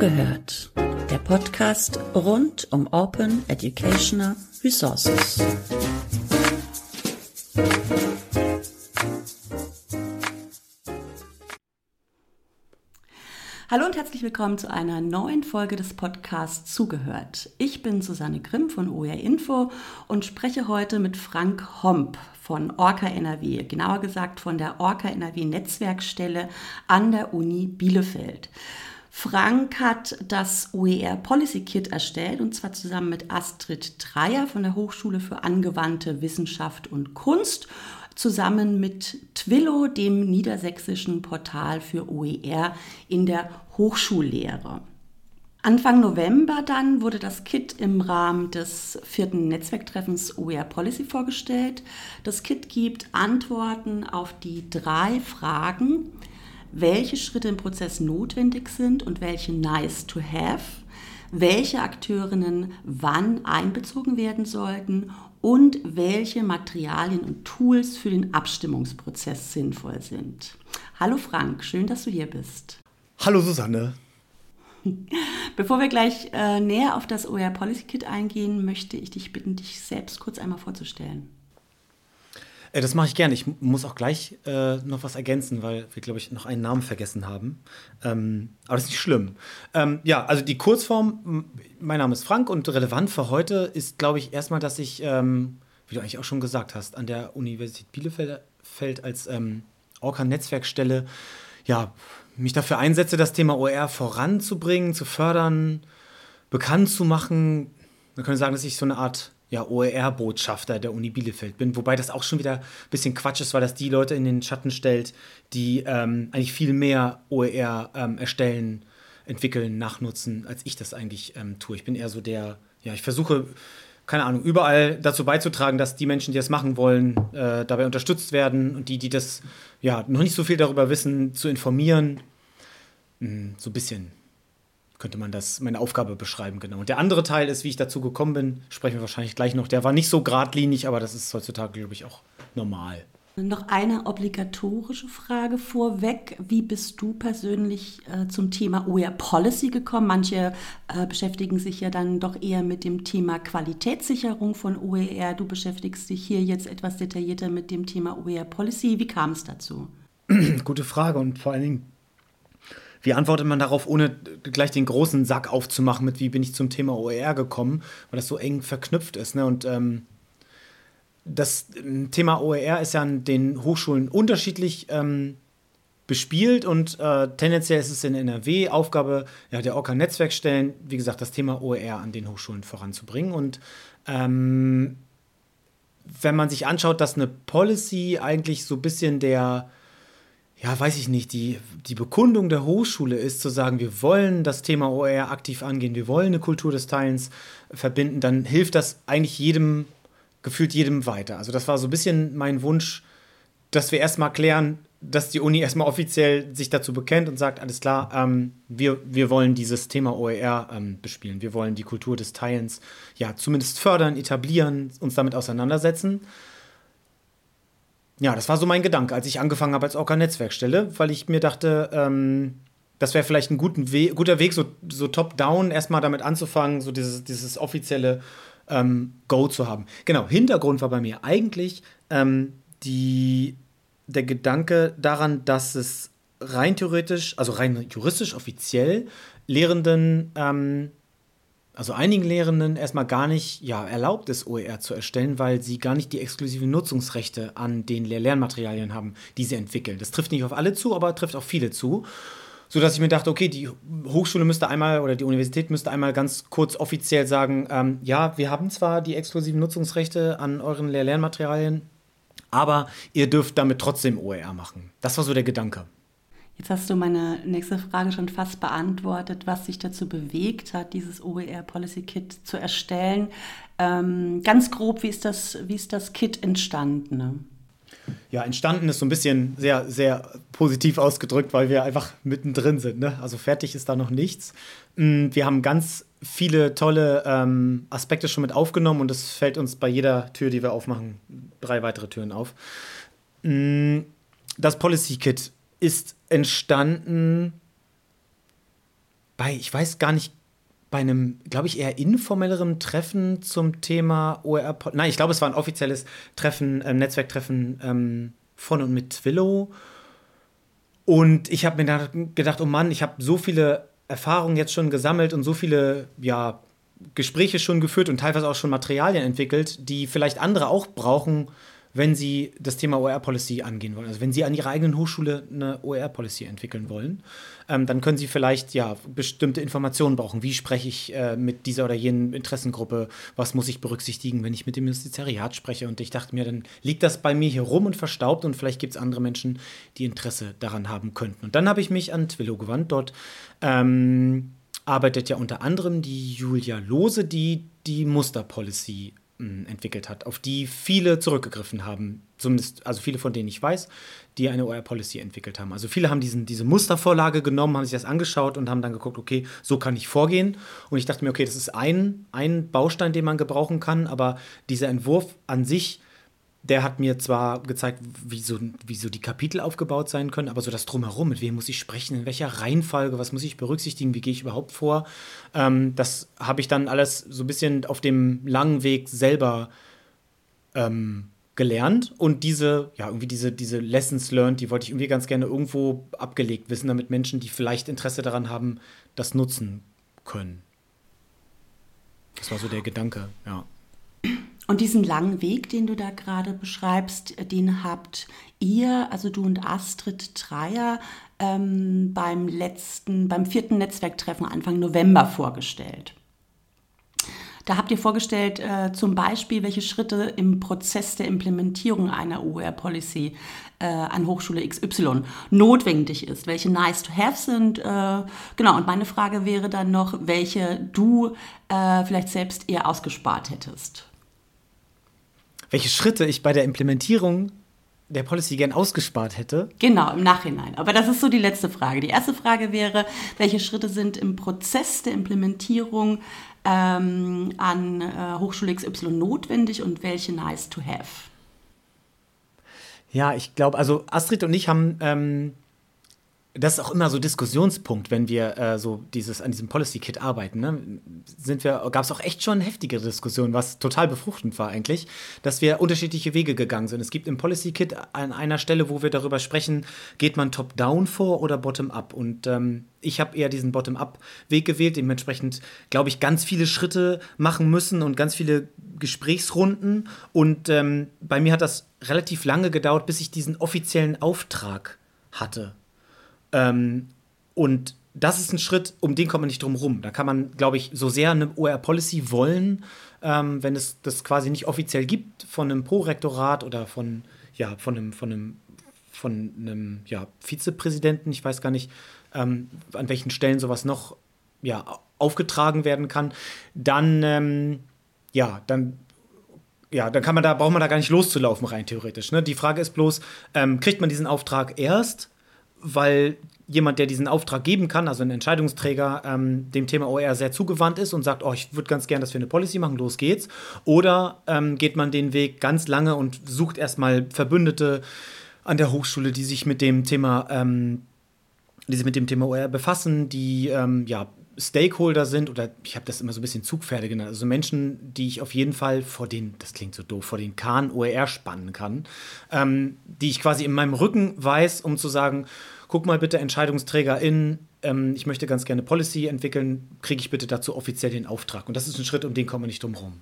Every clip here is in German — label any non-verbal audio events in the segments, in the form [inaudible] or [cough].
Zugehört. Der Podcast rund um Open Educational Resources. Hallo und herzlich willkommen zu einer neuen Folge des Podcasts Zugehört. Ich bin Susanne Grimm von OER Info und spreche heute mit Frank Homp von Orca NRW, genauer gesagt von der Orca NRW Netzwerkstelle an der Uni Bielefeld. Frank hat das OER Policy Kit erstellt und zwar zusammen mit Astrid Dreier von der Hochschule für angewandte Wissenschaft und Kunst zusammen mit Twillo, dem niedersächsischen Portal für OER in der Hochschullehre. Anfang November dann wurde das Kit im Rahmen des vierten Netzwerktreffens OER Policy vorgestellt. Das Kit gibt Antworten auf die drei Fragen, welche Schritte im Prozess notwendig sind und welche nice to have, welche Akteurinnen wann einbezogen werden sollten und welche Materialien und Tools für den Abstimmungsprozess sinnvoll sind. Hallo Frank, schön, dass du hier bist. Hallo Susanne. [laughs] Bevor wir gleich äh, näher auf das OER Policy Kit eingehen, möchte ich dich bitten, dich selbst kurz einmal vorzustellen. Äh, das mache ich gerne. Ich muss auch gleich äh, noch was ergänzen, weil wir, glaube ich, noch einen Namen vergessen haben. Ähm, aber das ist nicht schlimm. Ähm, ja, also die Kurzform, mein Name ist Frank und relevant für heute ist, glaube ich, erstmal, dass ich, ähm, wie du eigentlich auch schon gesagt hast, an der Universität Bielefeld als ähm, Orca-Netzwerkstelle ja, mich dafür einsetze, das Thema OR voranzubringen, zu fördern, bekannt zu machen. Man könnte sagen, dass ich so eine Art ja, OER-Botschafter der Uni Bielefeld bin. Wobei das auch schon wieder ein bisschen Quatsch ist, weil das die Leute in den Schatten stellt, die ähm, eigentlich viel mehr OER ähm, erstellen, entwickeln, nachnutzen, als ich das eigentlich ähm, tue. Ich bin eher so der, ja, ich versuche, keine Ahnung, überall dazu beizutragen, dass die Menschen, die das machen wollen, äh, dabei unterstützt werden und die, die das ja noch nicht so viel darüber wissen, zu informieren. Hm, so ein bisschen könnte man das, meine Aufgabe beschreiben, genau. Und der andere Teil ist, wie ich dazu gekommen bin, sprechen wir wahrscheinlich gleich noch. Der war nicht so geradlinig, aber das ist heutzutage, glaube ich, auch normal. Noch eine obligatorische Frage vorweg. Wie bist du persönlich äh, zum Thema OER Policy gekommen? Manche äh, beschäftigen sich ja dann doch eher mit dem Thema Qualitätssicherung von OER. Du beschäftigst dich hier jetzt etwas detaillierter mit dem Thema OER Policy. Wie kam es dazu? [clears throat] Gute Frage und vor allen Dingen wie antwortet man darauf, ohne gleich den großen Sack aufzumachen mit, wie bin ich zum Thema OER gekommen, weil das so eng verknüpft ist. Ne? Und ähm, das ähm, Thema OER ist ja an den Hochschulen unterschiedlich ähm, bespielt und äh, tendenziell ist es in NRW Aufgabe ja, der Orca-Netzwerkstellen, wie gesagt, das Thema OER an den Hochschulen voranzubringen. Und ähm, wenn man sich anschaut, dass eine Policy eigentlich so ein bisschen der ja, weiß ich nicht, die, die Bekundung der Hochschule ist zu sagen, wir wollen das Thema OER aktiv angehen, wir wollen eine Kultur des Teilens verbinden, dann hilft das eigentlich jedem, gefühlt jedem weiter. Also das war so ein bisschen mein Wunsch, dass wir erstmal klären, dass die Uni erstmal offiziell sich dazu bekennt und sagt, alles klar, ähm, wir, wir wollen dieses Thema OER ähm, bespielen. Wir wollen die Kultur des Teilens ja zumindest fördern, etablieren, uns damit auseinandersetzen ja, das war so mein Gedanke, als ich angefangen habe als Orca-Netzwerkstelle, weil ich mir dachte, ähm, das wäre vielleicht ein We guter Weg, so, so top-down erstmal damit anzufangen, so dieses, dieses offizielle ähm, Go zu haben. Genau, Hintergrund war bei mir eigentlich ähm, die, der Gedanke daran, dass es rein theoretisch, also rein juristisch offiziell Lehrenden ähm, also einigen Lehrenden erstmal gar nicht ja, erlaubt ist, OER zu erstellen, weil sie gar nicht die exklusiven Nutzungsrechte an den Lehr Lernmaterialien haben, die sie entwickeln. Das trifft nicht auf alle zu, aber trifft auf viele zu. Sodass ich mir dachte, okay, die Hochschule müsste einmal oder die Universität müsste einmal ganz kurz offiziell sagen, ähm, ja, wir haben zwar die exklusiven Nutzungsrechte an euren Lehr Lernmaterialien, aber ihr dürft damit trotzdem OER machen. Das war so der Gedanke. Jetzt hast du meine nächste Frage schon fast beantwortet, was sich dazu bewegt hat, dieses OER Policy Kit zu erstellen. Ähm, ganz grob, wie ist das, wie ist das Kit entstanden? Ne? Ja, entstanden ist so ein bisschen sehr, sehr positiv ausgedrückt, weil wir einfach mittendrin sind. Ne? Also fertig ist da noch nichts. Mm, wir haben ganz viele tolle ähm, Aspekte schon mit aufgenommen und es fällt uns bei jeder Tür, die wir aufmachen, drei weitere Türen auf. Mm, das Policy Kit ist entstanden bei, ich weiß gar nicht, bei einem, glaube ich, eher informelleren Treffen zum Thema OER. Nein, ich glaube, es war ein offizielles Treffen, äh, Netzwerktreffen ähm, von und mit Twillo. Und ich habe mir gedacht, oh Mann, ich habe so viele Erfahrungen jetzt schon gesammelt und so viele, ja, Gespräche schon geführt und teilweise auch schon Materialien entwickelt, die vielleicht andere auch brauchen, wenn sie das Thema OER-Policy angehen wollen. Also wenn sie an ihrer eigenen Hochschule eine OER-Policy entwickeln wollen, ähm, dann können sie vielleicht ja bestimmte Informationen brauchen. Wie spreche ich äh, mit dieser oder jenen Interessengruppe? Was muss ich berücksichtigen, wenn ich mit dem Ministeriat spreche? Und ich dachte mir, dann liegt das bei mir hier rum und verstaubt und vielleicht gibt es andere Menschen, die Interesse daran haben könnten. Und dann habe ich mich an Twillo gewandt. Dort ähm, arbeitet ja unter anderem die Julia Lose, die die Musterpolicy entwickelt hat, auf die viele zurückgegriffen haben. Zumindest, also viele von denen ich weiß, die eine OR-Policy entwickelt haben. Also viele haben diesen, diese Mustervorlage genommen, haben sich das angeschaut und haben dann geguckt, okay, so kann ich vorgehen. Und ich dachte mir, okay, das ist ein, ein Baustein, den man gebrauchen kann, aber dieser Entwurf an sich der hat mir zwar gezeigt, wie so, wie so die Kapitel aufgebaut sein können, aber so das Drumherum, mit wem muss ich sprechen, in welcher Reihenfolge, was muss ich berücksichtigen, wie gehe ich überhaupt vor, ähm, das habe ich dann alles so ein bisschen auf dem langen Weg selber ähm, gelernt und diese, ja, irgendwie diese, diese Lessons learned, die wollte ich irgendwie ganz gerne irgendwo abgelegt wissen, damit Menschen, die vielleicht Interesse daran haben, das nutzen können. Das war so der Gedanke, ja. Und diesen langen Weg, den du da gerade beschreibst, den habt ihr, also du und Astrid Dreier, ähm, beim letzten, beim vierten Netzwerktreffen Anfang November vorgestellt. Da habt ihr vorgestellt, äh, zum Beispiel, welche Schritte im Prozess der Implementierung einer OER-Policy äh, an Hochschule XY notwendig ist, welche nice to have sind. Äh, genau, und meine Frage wäre dann noch, welche du äh, vielleicht selbst eher ausgespart hättest welche Schritte ich bei der Implementierung der Policy gern ausgespart hätte. Genau, im Nachhinein. Aber das ist so die letzte Frage. Die erste Frage wäre, welche Schritte sind im Prozess der Implementierung ähm, an äh, Hochschule XY notwendig und welche nice to have? Ja, ich glaube, also Astrid und ich haben ähm, das ist auch immer so Diskussionspunkt, wenn wir äh, so dieses an diesem Policy Kit arbeiten. Ne? Gab es auch echt schon heftige Diskussionen, was total befruchtend war eigentlich, dass wir unterschiedliche Wege gegangen sind. Es gibt im Policy Kit an einer Stelle, wo wir darüber sprechen, geht man top-down vor oder bottom-up? Und ähm, ich habe eher diesen Bottom-up-Weg gewählt, dementsprechend glaube ich ganz viele Schritte machen müssen und ganz viele Gesprächsrunden. Und ähm, bei mir hat das relativ lange gedauert, bis ich diesen offiziellen Auftrag hatte ähm, und das ist ein Schritt, um den kommt man nicht drum rum. Da kann man, glaube ich, so sehr eine OR-Policy wollen, ähm, wenn es das quasi nicht offiziell gibt von einem Pro-Rektorat oder von, ja, von einem, von einem, von einem ja, Vizepräsidenten, ich weiß gar nicht, ähm, an welchen Stellen sowas noch ja, aufgetragen werden kann, dann, ähm, ja, dann ja, dann kann man da, braucht man da gar nicht loszulaufen, rein theoretisch. Ne? Die Frage ist bloß, ähm, kriegt man diesen Auftrag erst weil jemand, der diesen Auftrag geben kann, also ein Entscheidungsträger, ähm, dem Thema OER sehr zugewandt ist und sagt, oh, ich würde ganz gern, dass wir eine Policy machen, los geht's. Oder ähm, geht man den Weg ganz lange und sucht erstmal Verbündete an der Hochschule, die sich mit dem Thema, ähm, die sich mit dem Thema OER befassen, die ähm, ja Stakeholder sind, oder ich habe das immer so ein bisschen Zugpferde genannt, also Menschen, die ich auf jeden Fall vor den, das klingt so doof, vor den Kahn OER spannen kann, ähm, die ich quasi in meinem Rücken weiß, um zu sagen, guck mal bitte EntscheidungsträgerInnen, ähm, ich möchte ganz gerne Policy entwickeln, kriege ich bitte dazu offiziell den Auftrag. Und das ist ein Schritt, um den kommen wir nicht drum herum.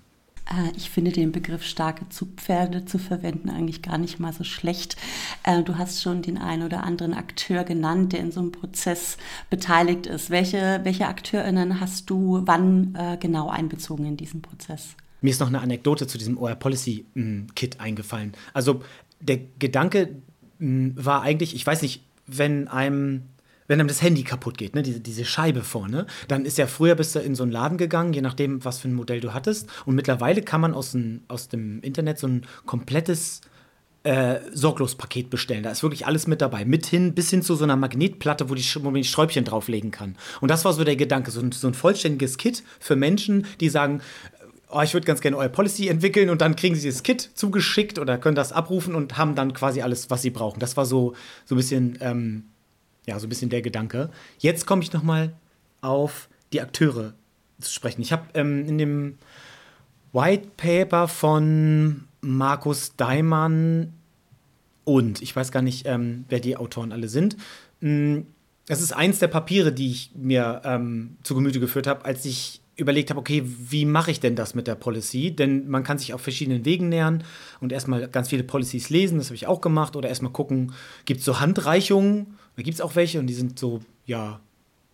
Äh, ich finde den Begriff starke Zugpferde zu verwenden eigentlich gar nicht mal so schlecht. Äh, du hast schon den einen oder anderen Akteur genannt, der in so einem Prozess beteiligt ist. Welche, welche AkteurInnen hast du wann äh, genau einbezogen in diesen Prozess? Mir ist noch eine Anekdote zu diesem OR Policy Kit eingefallen. Also der Gedanke war eigentlich, ich weiß nicht, wenn einem wenn einem das Handy kaputt geht, ne, diese, diese Scheibe vorne, dann ist ja früher bist du in so einen Laden gegangen, je nachdem, was für ein Modell du hattest. Und mittlerweile kann man aus, ein, aus dem Internet so ein komplettes äh, Sorglospaket bestellen. Da ist wirklich alles mit dabei. Mit hin, bis hin zu so einer Magnetplatte, wo, die, wo man die Sträubchen drauflegen kann. Und das war so der Gedanke, so ein, so ein vollständiges Kit für Menschen, die sagen, oh, ich würde ganz gerne euer Policy entwickeln und dann kriegen sie das Kit zugeschickt oder können das abrufen und haben dann quasi alles, was sie brauchen. Das war so, so ein bisschen ähm, ja, so ein bisschen der Gedanke. Jetzt komme ich noch mal auf die Akteure zu sprechen. Ich habe ähm, in dem White Paper von Markus Daimann und ich weiß gar nicht, ähm, wer die Autoren alle sind. Mm, das ist eins der Papiere, die ich mir ähm, zu Gemüte geführt habe, als ich überlegt habe, okay, wie mache ich denn das mit der Policy? Denn man kann sich auf verschiedenen Wegen nähern und erstmal ganz viele Policies lesen, das habe ich auch gemacht, oder erstmal gucken, gibt es so Handreichungen, da gibt es auch welche und die sind so, ja,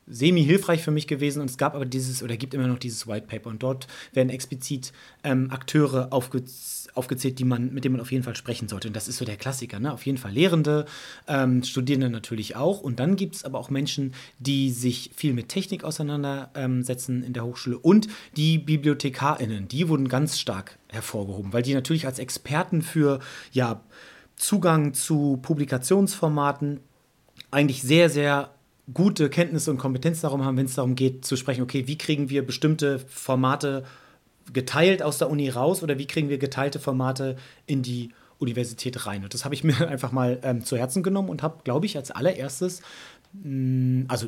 semi-hilfreich für mich gewesen und es gab aber dieses oder gibt immer noch dieses White Paper und dort werden explizit ähm, Akteure aufge aufgezählt, die man, mit denen man auf jeden Fall sprechen sollte. Und das ist so der Klassiker, ne? Auf jeden Fall Lehrende, ähm, Studierende natürlich auch. Und dann gibt es aber auch Menschen, die sich viel mit Technik auseinandersetzen ähm, in der Hochschule und die BibliothekarInnen, die wurden ganz stark hervorgehoben, weil die natürlich als Experten für ja, Zugang zu Publikationsformaten eigentlich sehr, sehr gute Kenntnisse und Kompetenz darum haben, wenn es darum geht zu sprechen, okay, wie kriegen wir bestimmte Formate geteilt aus der Uni raus oder wie kriegen wir geteilte Formate in die Universität rein? Und das habe ich mir [laughs] einfach mal ähm, zu Herzen genommen und habe, glaube ich, als allererstes, mh, mm, also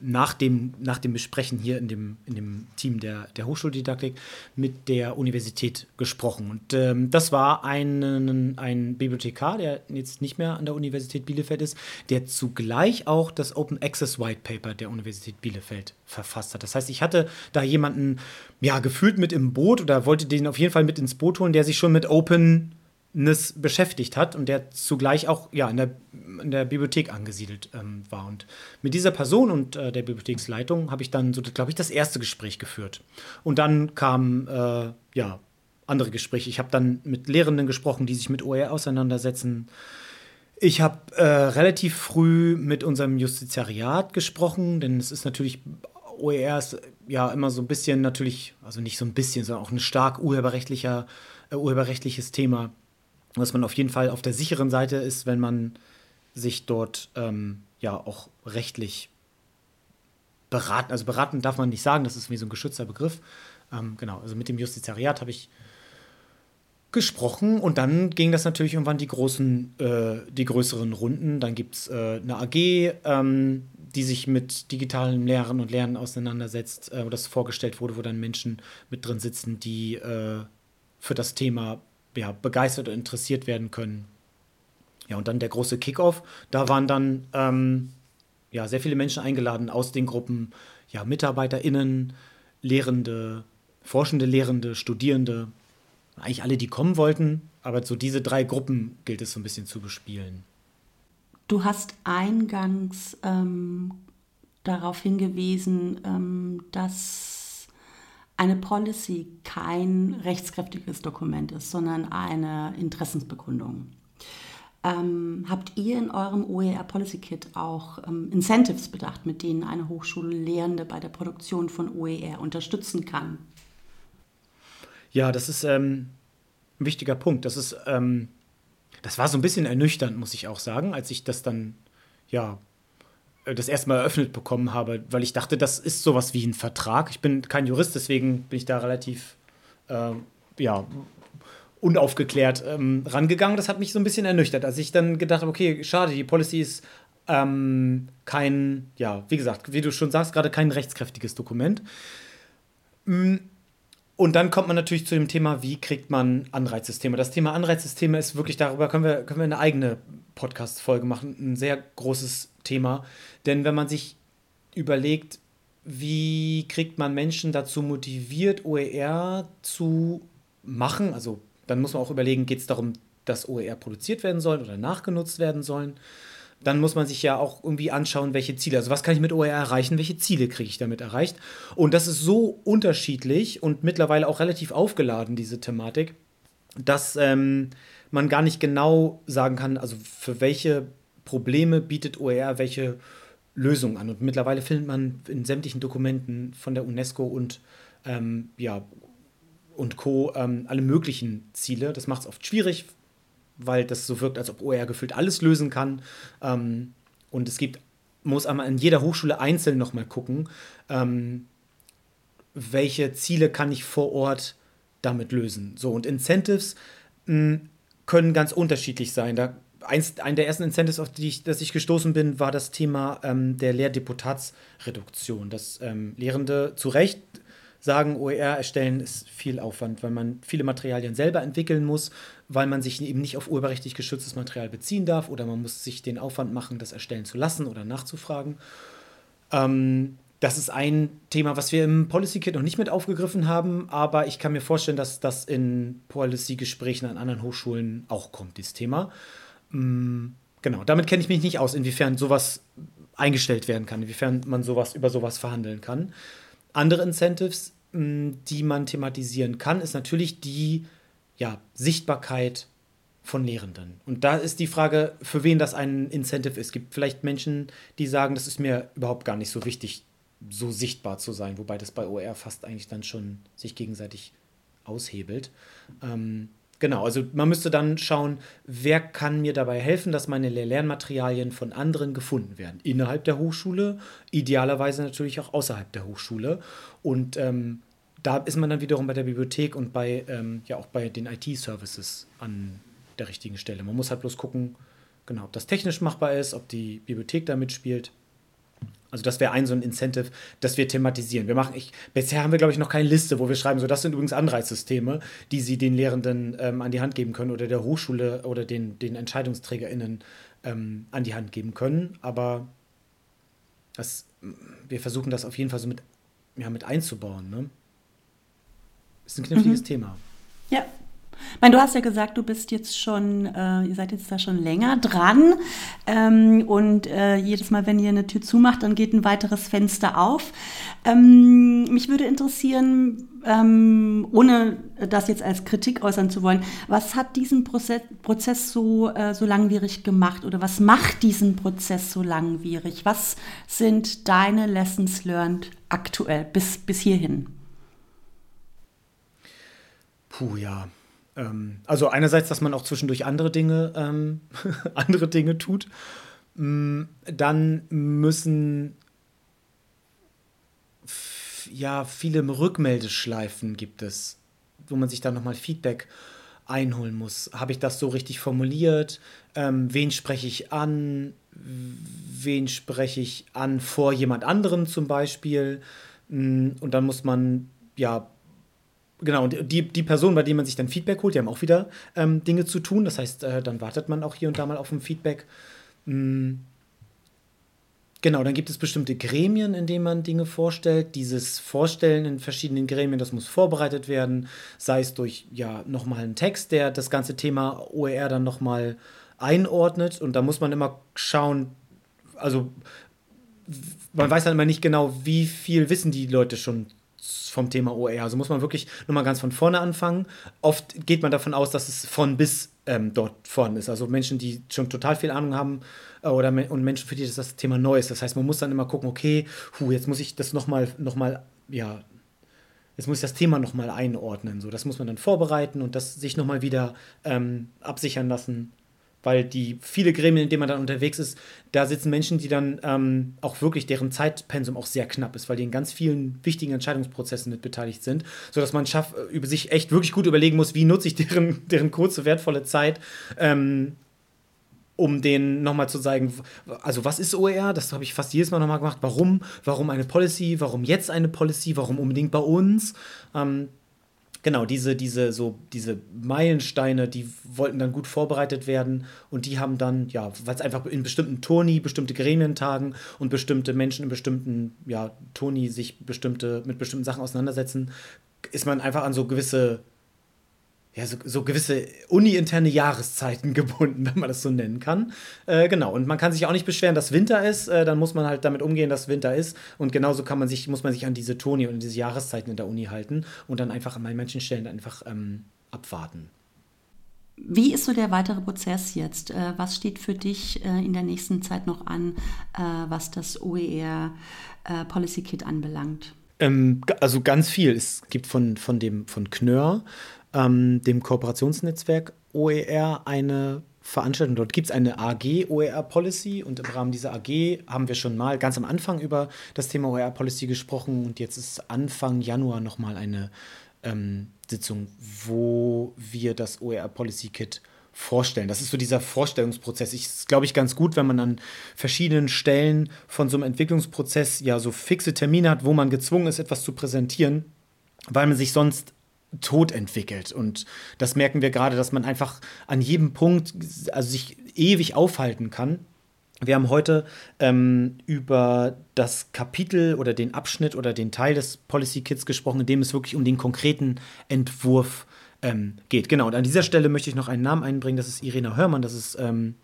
nach dem, nach dem Besprechen hier in dem, in dem Team der, der Hochschuldidaktik mit der Universität gesprochen. Und ähm, das war ein, ein Bibliothekar, der jetzt nicht mehr an der Universität Bielefeld ist, der zugleich auch das Open Access White Paper der Universität Bielefeld verfasst hat. Das heißt, ich hatte da jemanden ja gefühlt mit im Boot oder wollte den auf jeden Fall mit ins Boot holen, der sich schon mit Open beschäftigt hat und der zugleich auch ja, in, der, in der Bibliothek angesiedelt ähm, war. Und mit dieser Person und äh, der Bibliotheksleitung habe ich dann, so, glaube ich, das erste Gespräch geführt. Und dann kamen äh, ja, andere Gespräche. Ich habe dann mit Lehrenden gesprochen, die sich mit OER auseinandersetzen. Ich habe äh, relativ früh mit unserem Justiziariat gesprochen, denn es ist natürlich, OER ist ja immer so ein bisschen natürlich, also nicht so ein bisschen, sondern auch ein stark urheberrechtlicher, äh, urheberrechtliches Thema dass man auf jeden Fall auf der sicheren Seite ist, wenn man sich dort ähm, ja auch rechtlich beraten, also beraten darf man nicht sagen, das ist wie so ein geschützter Begriff. Ähm, genau, also mit dem Justizariat habe ich gesprochen und dann ging das natürlich irgendwann die großen, äh, die größeren Runden. Dann gibt es äh, eine AG, ähm, die sich mit digitalen Lehren und Lernen auseinandersetzt, äh, wo das vorgestellt wurde, wo dann Menschen mit drin sitzen, die äh, für das Thema ja, begeistert und interessiert werden können. Ja, und dann der große Kickoff. Da waren dann ähm, ja, sehr viele Menschen eingeladen aus den Gruppen, ja, MitarbeiterInnen, Lehrende, forschende Lehrende, Studierende, eigentlich alle, die kommen wollten, aber so diese drei Gruppen gilt es so ein bisschen zu bespielen. Du hast eingangs ähm, darauf hingewiesen, ähm, dass eine Policy kein rechtskräftiges Dokument ist, sondern eine Interessensbekundung. Ähm, habt ihr in eurem OER Policy Kit auch ähm, Incentives bedacht, mit denen eine Hochschule Lehrende bei der Produktion von OER unterstützen kann? Ja, das ist ähm, ein wichtiger Punkt. Das ist, ähm, das war so ein bisschen ernüchternd, muss ich auch sagen, als ich das dann ja das erste Mal eröffnet bekommen habe, weil ich dachte, das ist sowas wie ein Vertrag. Ich bin kein Jurist, deswegen bin ich da relativ äh, ja, unaufgeklärt ähm, rangegangen. Das hat mich so ein bisschen ernüchtert, als ich dann gedacht habe, okay, schade, die Policy ist ähm, kein, ja, wie gesagt, wie du schon sagst, gerade kein rechtskräftiges Dokument. Mm, und dann kommt man natürlich zu dem Thema, wie kriegt man Anreizsysteme. Das Thema Anreizsysteme ist wirklich, darüber können wir, können wir eine eigene Podcast-Folge machen, ein sehr großes Thema. Denn wenn man sich überlegt, wie kriegt man Menschen dazu motiviert, OER zu machen, also dann muss man auch überlegen, geht es darum, dass OER produziert werden soll oder nachgenutzt werden sollen. Dann muss man sich ja auch irgendwie anschauen, welche Ziele, also was kann ich mit OER erreichen, welche Ziele kriege ich damit erreicht. Und das ist so unterschiedlich und mittlerweile auch relativ aufgeladen, diese Thematik, dass ähm, man gar nicht genau sagen kann, also für welche Probleme bietet OER welche Lösungen an. Und mittlerweile findet man in sämtlichen Dokumenten von der UNESCO und, ähm, ja, und Co. Ähm, alle möglichen Ziele. Das macht es oft schwierig, weil das so wirkt, als ob OER gefühlt alles lösen kann. Ähm, und es gibt, muss einmal in jeder Hochschule einzeln nochmal gucken, ähm, welche Ziele kann ich vor Ort damit lösen. So, und Incentives mh, hm, können ganz unterschiedlich sein. Da eins, ein der ersten Incentives, auf die ich, dass ich gestoßen bin, war das Thema ähm, der Lehrdeputatsreduktion. Dass ähm, Lehrende zu Recht sagen, OER erstellen ist viel Aufwand, weil man viele Materialien selber entwickeln muss, weil man sich eben nicht auf urheberrechtlich geschütztes Material beziehen darf oder man muss sich den Aufwand machen, das erstellen zu lassen oder nachzufragen. Ähm, das ist ein Thema, was wir im Policy Kit noch nicht mit aufgegriffen haben, aber ich kann mir vorstellen, dass das in Policy-Gesprächen an anderen Hochschulen auch kommt, dieses Thema. Mm, genau, damit kenne ich mich nicht aus, inwiefern sowas eingestellt werden kann, inwiefern man sowas über sowas verhandeln kann. Andere Incentives, mm, die man thematisieren kann, ist natürlich die ja, Sichtbarkeit von Lehrenden. Und da ist die Frage, für wen das ein Incentive ist. Es gibt vielleicht Menschen, die sagen, das ist mir überhaupt gar nicht so wichtig, so sichtbar zu sein, wobei das bei OR fast eigentlich dann schon sich gegenseitig aushebelt. Ähm, genau, also man müsste dann schauen, wer kann mir dabei helfen, dass meine Lernmaterialien von anderen gefunden werden. Innerhalb der Hochschule, idealerweise natürlich auch außerhalb der Hochschule. Und ähm, da ist man dann wiederum bei der Bibliothek und bei, ähm, ja auch bei den IT-Services an der richtigen Stelle. Man muss halt bloß gucken, genau, ob das technisch machbar ist, ob die Bibliothek da mitspielt. Also das wäre ein so ein Incentive, das wir thematisieren. Wir machen, ich, bisher haben wir, glaube ich, noch keine Liste, wo wir schreiben, so das sind übrigens Anreizsysteme, die sie den Lehrenden ähm, an die Hand geben können oder der Hochschule oder den, den EntscheidungsträgerInnen ähm, an die Hand geben können. Aber das, wir versuchen das auf jeden Fall so mit, ja, mit einzubauen. Ne? Ist ein kniffliges mhm. Thema. Ja, ich meine, du hast ja gesagt, du bist jetzt schon, äh, ihr seid jetzt da schon länger dran. Ähm, und äh, jedes Mal, wenn ihr eine Tür zumacht, dann geht ein weiteres Fenster auf. Ähm, mich würde interessieren, ähm, ohne das jetzt als Kritik äußern zu wollen, was hat diesen Prozess, Prozess so, äh, so langwierig gemacht oder was macht diesen Prozess so langwierig? Was sind deine Lessons learned aktuell bis, bis hierhin? Puh, ja. Ähm, also einerseits, dass man auch zwischendurch andere Dinge, ähm, [laughs] andere Dinge tut. Mm, dann müssen ja viele Rückmeldeschleifen gibt es, wo man sich dann nochmal Feedback einholen muss. Habe ich das so richtig formuliert? Ähm, wen spreche ich an? Wen spreche ich an vor jemand anderem zum Beispiel? Mm, und dann muss man ja Genau, und die, die Personen, bei denen man sich dann Feedback holt, die haben auch wieder ähm, Dinge zu tun. Das heißt, äh, dann wartet man auch hier und da mal auf ein Feedback. Mhm. Genau, dann gibt es bestimmte Gremien, in denen man Dinge vorstellt. Dieses Vorstellen in verschiedenen Gremien, das muss vorbereitet werden, sei es durch ja nochmal einen Text, der das ganze Thema OER dann nochmal einordnet. Und da muss man immer schauen, also man weiß dann immer nicht genau, wie viel wissen die Leute schon vom Thema OER. Also muss man wirklich nochmal ganz von vorne anfangen. Oft geht man davon aus, dass es von bis ähm, dort vorne ist. Also Menschen, die schon total viel Ahnung haben äh, oder und Menschen, für die das, das Thema neu ist. Das heißt, man muss dann immer gucken, okay, hu, jetzt muss ich das nochmal, noch mal, ja, jetzt muss ich das Thema nochmal einordnen. So, das muss man dann vorbereiten und das sich nochmal wieder ähm, absichern lassen weil die viele Gremien, in denen man dann unterwegs ist, da sitzen Menschen, die dann ähm, auch wirklich deren Zeitpensum auch sehr knapp ist, weil die in ganz vielen wichtigen Entscheidungsprozessen mit beteiligt sind, sodass man schafft, äh, über sich echt wirklich gut überlegen muss, wie nutze ich deren, [laughs] deren kurze, wertvolle Zeit, ähm, um denen nochmal zu zeigen, also was ist OER? Das habe ich fast jedes Mal nochmal gemacht. Warum? Warum eine Policy? Warum jetzt eine Policy? Warum unbedingt bei uns? Ähm, genau, diese, diese, so, diese Meilensteine, die wollten dann gut vorbereitet werden und die haben dann, ja, weil es einfach in bestimmten Toni, bestimmte Gremientagen und bestimmte Menschen in bestimmten, ja, Toni sich bestimmte, mit bestimmten Sachen auseinandersetzen, ist man einfach an so gewisse ja, so, so gewisse uni-interne Jahreszeiten [laughs] gebunden, wenn man das so nennen kann. Äh, genau, und man kann sich auch nicht beschweren, dass Winter ist, äh, dann muss man halt damit umgehen, dass Winter ist. Und genauso kann man sich, muss man sich an diese Toni und diese Jahreszeiten in der Uni halten und dann einfach an manchen Stellen einfach ähm, abwarten. Wie ist so der weitere Prozess jetzt? Äh, was steht für dich äh, in der nächsten Zeit noch an, äh, was das OER Policy Kit anbelangt? Ähm, also ganz viel. Es gibt von, von dem von Knör ähm, dem Kooperationsnetzwerk OER eine Veranstaltung. Dort gibt es eine AG OER Policy und im Rahmen dieser AG haben wir schon mal ganz am Anfang über das Thema OER Policy gesprochen und jetzt ist Anfang Januar nochmal eine ähm, Sitzung, wo wir das OER Policy Kit vorstellen. Das ist so dieser Vorstellungsprozess. Ich ist, glaube ich, ganz gut, wenn man an verschiedenen Stellen von so einem Entwicklungsprozess ja so fixe Termine hat, wo man gezwungen ist, etwas zu präsentieren, weil man sich sonst tot entwickelt. Und das merken wir gerade, dass man einfach an jedem Punkt also sich ewig aufhalten kann. Wir haben heute ähm, über das Kapitel oder den Abschnitt oder den Teil des Policy Kits gesprochen, in dem es wirklich um den konkreten Entwurf ähm, geht. Genau, und an dieser Stelle möchte ich noch einen Namen einbringen, das ist Irena Hörmann, das ist ähm,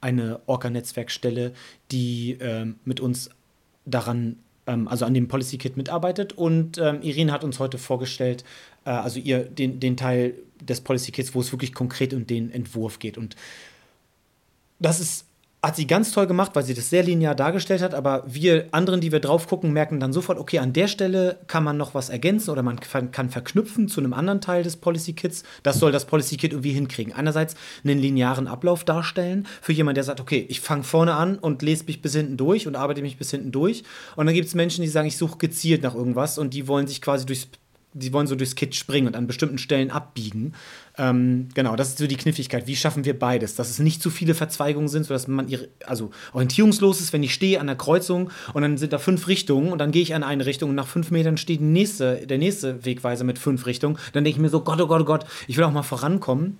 eine Orca-Netzwerkstelle, die ähm, mit uns daran, ähm, also an dem Policy Kit mitarbeitet. Und ähm, Irene hat uns heute vorgestellt, äh, also ihr den, den Teil des Policy Kits, wo es wirklich konkret um den Entwurf geht. Und das ist hat sie ganz toll gemacht, weil sie das sehr linear dargestellt hat, aber wir anderen, die wir drauf gucken, merken dann sofort, okay, an der Stelle kann man noch was ergänzen oder man kann verknüpfen zu einem anderen Teil des Policy Kits. Das soll das Policy Kit irgendwie hinkriegen. Einerseits einen linearen Ablauf darstellen für jemanden, der sagt, okay, ich fange vorne an und lese mich bis hinten durch und arbeite mich bis hinten durch. Und dann gibt es Menschen, die sagen, ich suche gezielt nach irgendwas und die wollen sich quasi durchs die wollen so durchs Kit springen und an bestimmten Stellen abbiegen. Ähm, genau, das ist so die Kniffligkeit. Wie schaffen wir beides? Dass es nicht zu viele Verzweigungen sind, sodass man ihre, also orientierungslos ist, wenn ich stehe an der Kreuzung und dann sind da fünf Richtungen und dann gehe ich an eine Richtung und nach fünf Metern steht die nächste, der nächste Wegweiser mit fünf Richtungen. Dann denke ich mir so, Gott, oh Gott, oh Gott, ich will auch mal vorankommen.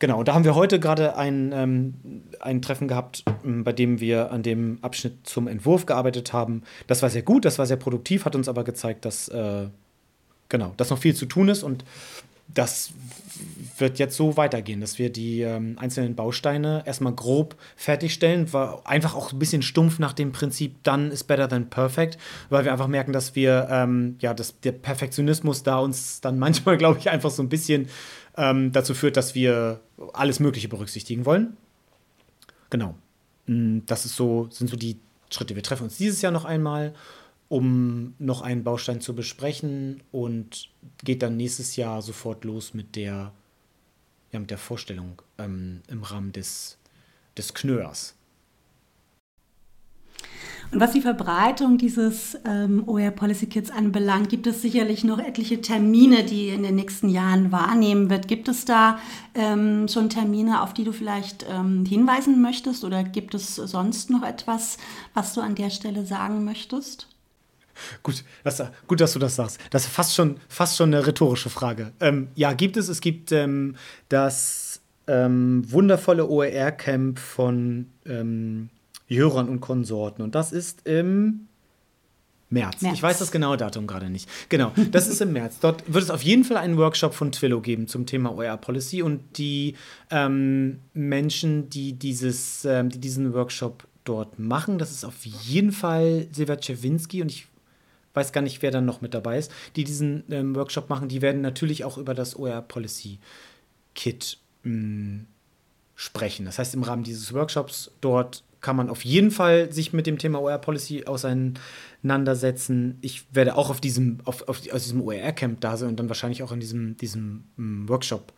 Genau, da haben wir heute gerade ein, ähm, ein Treffen gehabt, ähm, bei dem wir an dem Abschnitt zum Entwurf gearbeitet haben. Das war sehr gut, das war sehr produktiv, hat uns aber gezeigt, dass äh, genau, dass noch viel zu tun ist und das wird jetzt so weitergehen, dass wir die ähm, einzelnen Bausteine erstmal grob fertigstellen, war einfach auch ein bisschen stumpf nach dem Prinzip done is better than perfect, weil wir einfach merken, dass wir, ähm, ja, dass der Perfektionismus da uns dann [laughs] manchmal, glaube ich, einfach so ein bisschen ähm, dazu führt, dass wir alles Mögliche berücksichtigen wollen. Genau. Mm, das ist so, sind so die Schritte. Wir treffen uns dieses Jahr noch einmal um noch einen Baustein zu besprechen und geht dann nächstes Jahr sofort los mit der, ja, mit der Vorstellung ähm, im Rahmen des, des Knöers. Und was die Verbreitung dieses ähm, OER Policy Kits anbelangt, gibt es sicherlich noch etliche Termine, die in den nächsten Jahren wahrnehmen wird. Gibt es da ähm, schon Termine, auf die du vielleicht ähm, hinweisen möchtest oder gibt es sonst noch etwas, was du an der Stelle sagen möchtest? Gut, das, gut, dass du das sagst. Das ist fast schon, fast schon eine rhetorische Frage. Ähm, ja, gibt es. Es gibt ähm, das ähm, wundervolle OER-Camp von ähm, Jörern und Konsorten. Und das ist im März. März. Ich weiß das genaue Datum gerade nicht. Genau, das ist im März. Dort wird es auf jeden Fall einen Workshop von Twillo geben zum Thema OER Policy und die ähm, Menschen, die, dieses, ähm, die diesen Workshop dort machen, das ist auf jeden Fall Silver Czewinski und ich weiß gar nicht, wer dann noch mit dabei ist, die diesen ähm, Workshop machen, die werden natürlich auch über das OER Policy Kit mh, mm, sprechen. Das heißt, im Rahmen dieses Workshops dort kann man auf jeden Fall sich mit dem Thema OER Policy auseinandersetzen. Ich werde auch auf diesem, auf, auf, aus diesem OER-Camp da sein und dann wahrscheinlich auch in diesem, diesem mm, Workshop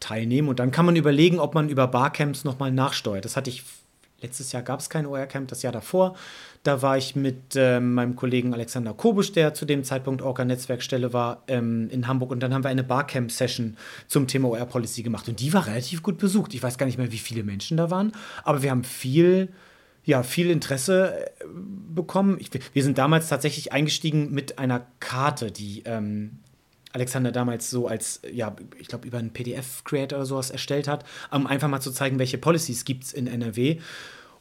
teilnehmen. Und dann kann man überlegen, ob man über Barcamps nochmal nachsteuert. Das hatte ich letztes Jahr gab es kein OER-Camp, das Jahr davor. Da war ich mit äh, meinem Kollegen Alexander Kobusch, der zu dem Zeitpunkt Orca-Netzwerkstelle war, ähm, in Hamburg. Und dann haben wir eine Barcamp-Session zum Thema OER-Policy gemacht. Und die war relativ gut besucht. Ich weiß gar nicht mehr, wie viele Menschen da waren, aber wir haben viel ja, viel Interesse äh, bekommen. Ich, wir sind damals tatsächlich eingestiegen mit einer Karte, die ähm, Alexander damals so als, ja, ich glaube, über einen PDF-Creator oder sowas erstellt hat, um einfach mal zu zeigen, welche Policies gibt es in NRW.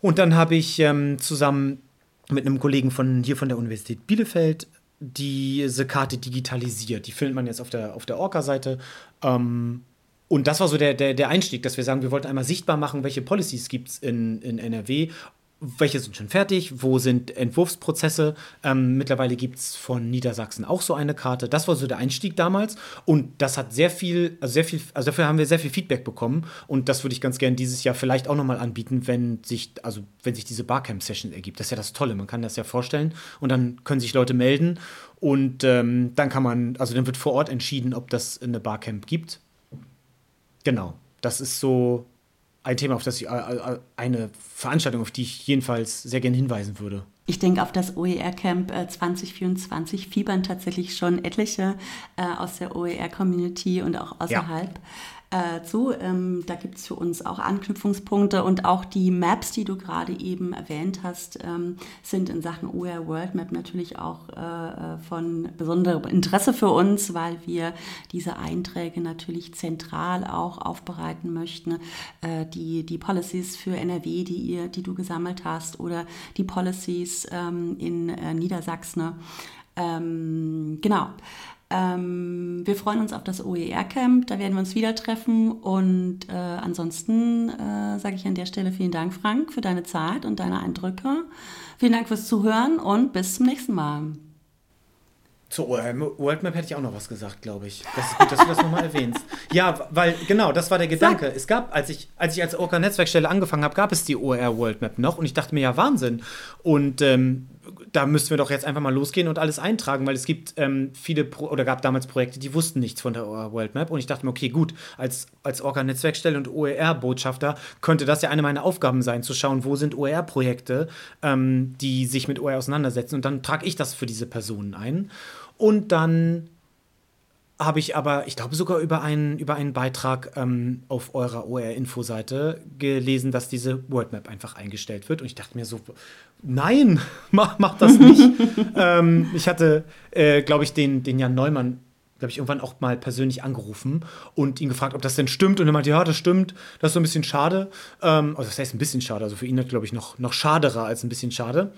Und dann habe ich ähm, zusammen mit einem Kollegen von hier von der Universität Bielefeld diese Karte digitalisiert. Die findet man jetzt auf der, auf der Orca-Seite. Ähm, und das war so der, der, der Einstieg, dass wir sagen, wir wollten einmal sichtbar machen, welche Policies gibt es in, in NRW welche sind schon fertig, wo sind Entwurfsprozesse. Ähm, mittlerweile gibt es von Niedersachsen auch so eine Karte. Das war so der Einstieg damals und das hat sehr viel, also sehr viel, also dafür haben wir sehr viel Feedback bekommen und das würde ich ganz gerne dieses Jahr vielleicht auch nochmal anbieten, wenn sich, also wenn sich diese Barcamp-Session ergibt. Das ist ja das Tolle, man kann das ja vorstellen und dann können sich Leute melden und ähm, dann kann man, also dann wird vor Ort entschieden, ob das eine Barcamp gibt. Genau, das ist so ein Thema, auf das ich, äh, äh, eine Veranstaltung, auf die ich jedenfalls sehr gerne hinweisen würde. Ich denke, auf das OER Camp 2024 fiebern tatsächlich schon etliche äh, aus der OER Community und auch außerhalb. Äh, zu. Ähm, da gibt es für uns auch Anknüpfungspunkte und auch die Maps, die du gerade eben erwähnt hast, ähm, sind in Sachen OER World Map natürlich auch äh, äh, von besonderem Interesse für uns, weil wir diese Einträge natürlich zentral auch aufbereiten möchten. Äh, die, die Policies für NRW, die, ihr, die du gesammelt hast oder die Policies ähm, in äh, Niedersachsen. Ähm, genau. Ähm, wir freuen uns auf das OER-Camp, da werden wir uns wieder treffen. Und äh, ansonsten äh, sage ich an der Stelle vielen Dank, Frank, für deine Zeit und deine Eindrücke. Vielen Dank fürs Zuhören und bis zum nächsten Mal. Zur World Map hätte ich auch noch was gesagt, glaube ich. Das ist gut, dass du das nochmal erwähnst. [laughs] Ja, weil genau, das war der Gedanke. Sag. Es gab, als ich, als ich als Orca-Netzwerkstelle angefangen habe, gab es die OR World Map noch und ich dachte mir, ja, Wahnsinn. Und ähm, da müssten wir doch jetzt einfach mal losgehen und alles eintragen, weil es gibt ähm, viele Pro oder gab damals Projekte, die wussten nichts von der OR World Map und ich dachte mir, okay, gut, als, als Orca-Netzwerkstelle und OER-Botschafter könnte das ja eine meiner Aufgaben sein, zu schauen, wo sind OER-Projekte, ähm, die sich mit OER auseinandersetzen und dann trage ich das für diese Personen ein. Und dann habe ich aber, ich glaube sogar über einen, über einen Beitrag ähm, auf eurer OR-Info-Seite gelesen, dass diese Wordmap einfach eingestellt wird. Und ich dachte mir so, nein, [laughs] mach, mach das nicht. [laughs] ähm, ich hatte, äh, glaube ich, den, den Jan Neumann, glaube ich, irgendwann auch mal persönlich angerufen und ihn gefragt, ob das denn stimmt. Und er meinte, ja, das stimmt, das ist so ein bisschen schade. Ähm, also das heißt ein bisschen schade, also für ihn, glaube ich, noch, noch schaderer als ein bisschen schade.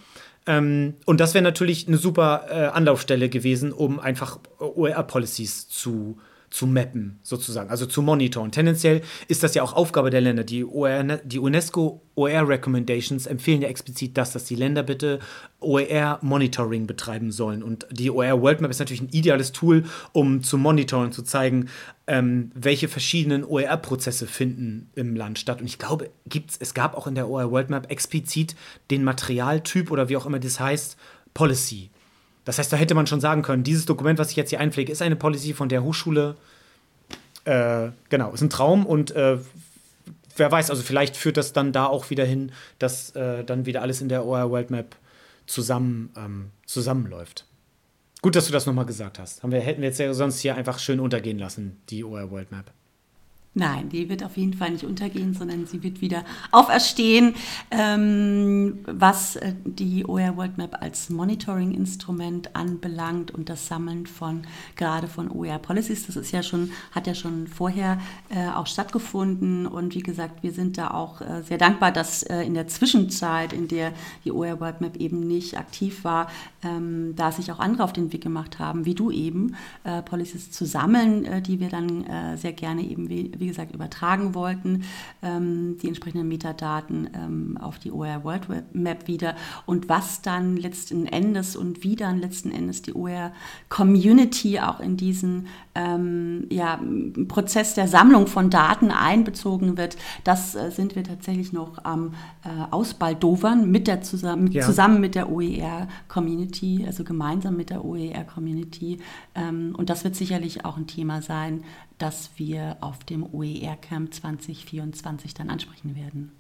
Ähm, und das wäre natürlich eine super äh, Anlaufstelle gewesen, um einfach OER-Policies zu, zu mappen, sozusagen, also zu monitoren. Tendenziell ist das ja auch Aufgabe der Länder. Die, OER, die UNESCO OER Recommendations empfehlen ja explizit das, dass die Länder bitte OER Monitoring betreiben sollen. Und die OER World Map ist natürlich ein ideales Tool, um zu monitoren, zu zeigen, ähm, welche verschiedenen OER-Prozesse finden im Land statt. Und ich glaube, gibt's, es gab auch in der OER World Map explizit den Materialtyp oder wie auch immer das heißt, Policy. Das heißt, da hätte man schon sagen können, dieses Dokument, was ich jetzt hier einpflege, ist eine Policy von der Hochschule. Äh, genau, ist ein Traum und äh, wer weiß, also vielleicht führt das dann da auch wieder hin, dass äh, dann wieder alles in der OR World Map zusammen, ähm, zusammenläuft. Gut, dass du das nochmal gesagt hast. Haben wir, hätten wir jetzt ja sonst hier einfach schön untergehen lassen, die OR World Map. Nein, die wird auf jeden Fall nicht untergehen, sondern sie wird wieder auferstehen, ähm, was äh, die OER World Map als Monitoring-Instrument anbelangt und das Sammeln von gerade von OER Policies. Das ist ja schon, hat ja schon vorher äh, auch stattgefunden und wie gesagt, wir sind da auch äh, sehr dankbar, dass äh, in der Zwischenzeit, in der die OER World Map eben nicht aktiv war, ähm, da sich auch andere auf den Weg gemacht haben, wie du eben, äh, Policies zu sammeln, äh, die wir dann sehr gerne eben wie, gesagt, übertragen wollten, ähm, die entsprechenden Metadaten ähm, auf die OER World Map wieder und was dann letzten Endes und wie dann letzten Endes die OER Community auch in diesen ähm, ja, Prozess der Sammlung von Daten einbezogen wird, das äh, sind wir tatsächlich noch am äh, Ausbaldovern mit der zusammen, ja. zusammen mit der OER Community, also gemeinsam mit der OER Community. Ähm, und das wird sicherlich auch ein Thema sein, das wir auf dem OER Camp 2024 dann ansprechen werden.